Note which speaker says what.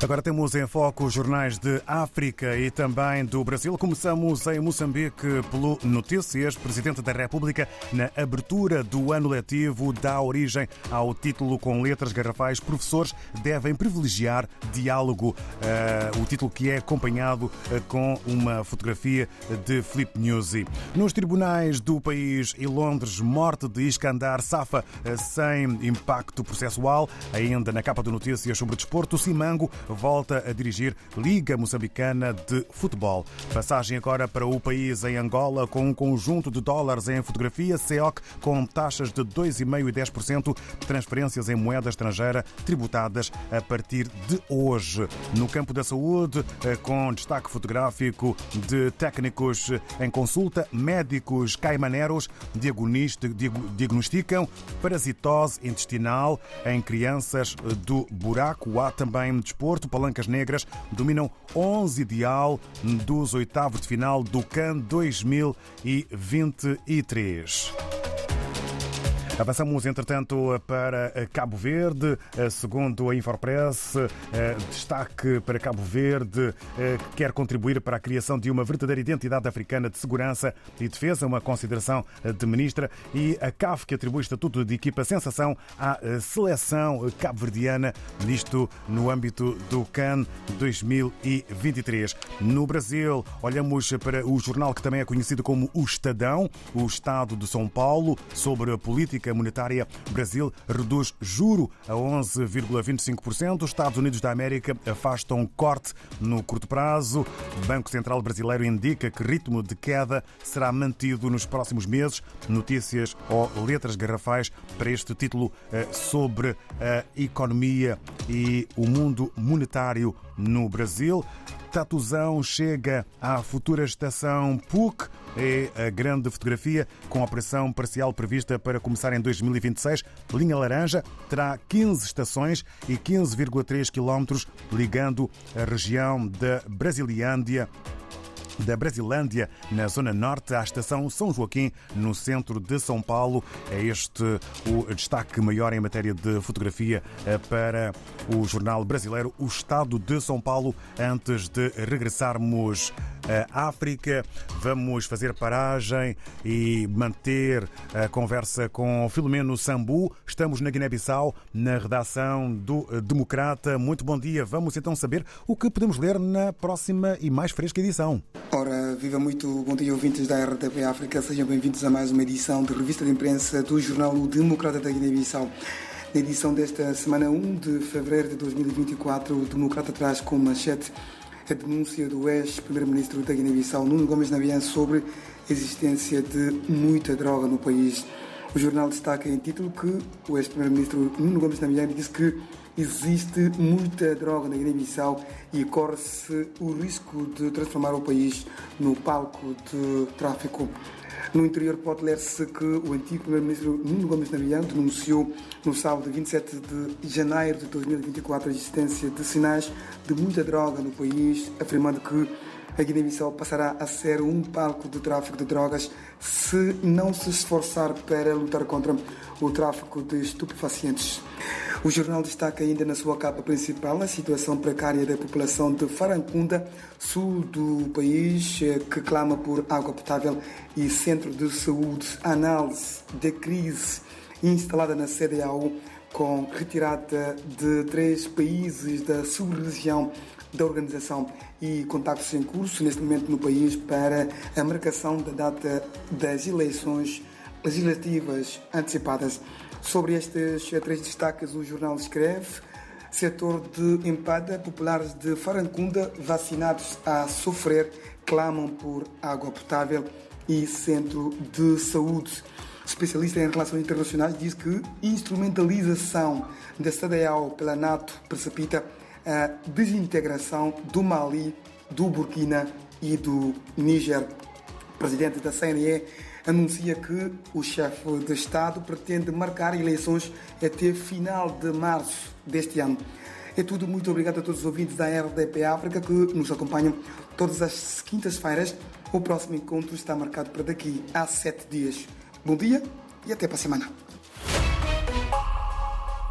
Speaker 1: Agora temos em foco os jornais de África e também do Brasil. Começamos em Moçambique pelo Notícias. Presidente da República, na abertura do ano letivo, dá origem ao título com letras garrafais. Professores devem privilegiar diálogo. Uh, o título que é acompanhado uh, com uma fotografia de Filipe Nuzzi. Nos tribunais do país e Londres, morte de Iskandar Safa uh, sem impacto processual. Ainda na capa do Notícias sobre desporto, Simango volta a dirigir Liga Moçambicana de Futebol. Passagem agora para o país em Angola, com um conjunto de dólares em fotografia, CEOC com taxas de 2,5% e 10%, transferências em moeda estrangeira tributadas a partir de hoje. No campo da saúde, eh, com destaque fotográfico de técnicos em consulta, médicos caimaneros diagnosticam parasitose intestinal em crianças do buraco. Há também desporto Porto Palancas Negras dominam 11 ideal dos oitavos de final do CAN 2023. Avançamos, entretanto, para Cabo Verde. Segundo a Infopress, eh, destaque para Cabo Verde eh, que quer contribuir para a criação de uma verdadeira identidade africana de segurança e defesa, uma consideração de ministra, e a CAF que atribui estatuto de equipa sensação à eh, seleção cabo-verdiana, isto no âmbito do CAN 2023. No Brasil, olhamos para o jornal que também é conhecido como O Estadão, o Estado de São Paulo, sobre a política política monetária, Brasil reduz juro a 11,25%. Os Estados Unidos da América afastam um corte no curto prazo. O Banco Central Brasileiro indica que ritmo de queda será mantido nos próximos meses. Notícias ou letras garrafais para este título eh, sobre a economia e o mundo monetário no Brasil. Tatuzão chega à futura estação PUC. É a grande fotografia com a operação parcial prevista para começar em 2026. Linha Laranja terá 15 estações e 15,3 quilómetros ligando a região da Brasiliândia da Brasilândia, na zona norte, à estação São Joaquim, no centro de São Paulo. É este o destaque maior em matéria de fotografia eh, para o jornal brasileiro O Estado de São Paulo. Antes de regressarmos África, vamos fazer paragem e manter a conversa com Filomeno Sambu. Estamos na Guiné-Bissau, na redação do Democrata. Muito bom dia. Vamos então saber o que podemos ler na próxima e mais fresca edição.
Speaker 2: Ora, viva muito bom dia, ouvintes da RTP África. Sejam bem-vindos a mais uma edição de revista de imprensa do jornal O Democrata da Guiné-Bissau. Na edição desta semana 1 de fevereiro de 2024, o Democrata traz como manchete a denúncia do ex-primeiro-ministro da Guiné-Bissau, Nuno Gomes Nabian, sobre a existência de muita droga no país. O jornal destaca em título que o ex-primeiro-ministro Nuno Gomes Nabian disse que existe muita droga na Guiné-Bissau e corre-se o risco de transformar o país no palco de tráfico. No interior pode ler-se que o antigo primeiro-ministro Nuno Gomes Nabian denunciou no sábado 27 de janeiro de 2024 a existência de sinais de muita droga no país, afirmando que a Guiné-Bissau passará a ser um palco de tráfico de drogas se não se esforçar para lutar contra o tráfico de estupefacientes. O jornal destaca ainda na sua capa principal a situação precária da população de Farancunda, sul do país, eh, que clama por água potável e centro de saúde. Análise da crise instalada na CDAO com retirada de três países da sub-região da organização e contactos em curso neste momento no país para a marcação da data das eleições legislativas antecipadas. Sobre estes três destaques, o jornal escreve setor de empada, populares de Farancunda, vacinados a sofrer, clamam por água potável e centro de saúde. Especialista em relações internacionais diz que instrumentalização da CDAO pela NATO precipita a desintegração do Mali, do Burkina e do Níger. Presidente da CNE anuncia que o chefe de Estado pretende marcar eleições até final de março deste ano. É tudo, muito obrigado a todos os ouvintes da RDP África que nos acompanham todas as quintas-feiras. O próximo encontro está marcado para daqui a sete dias. Bom dia e até para a semana.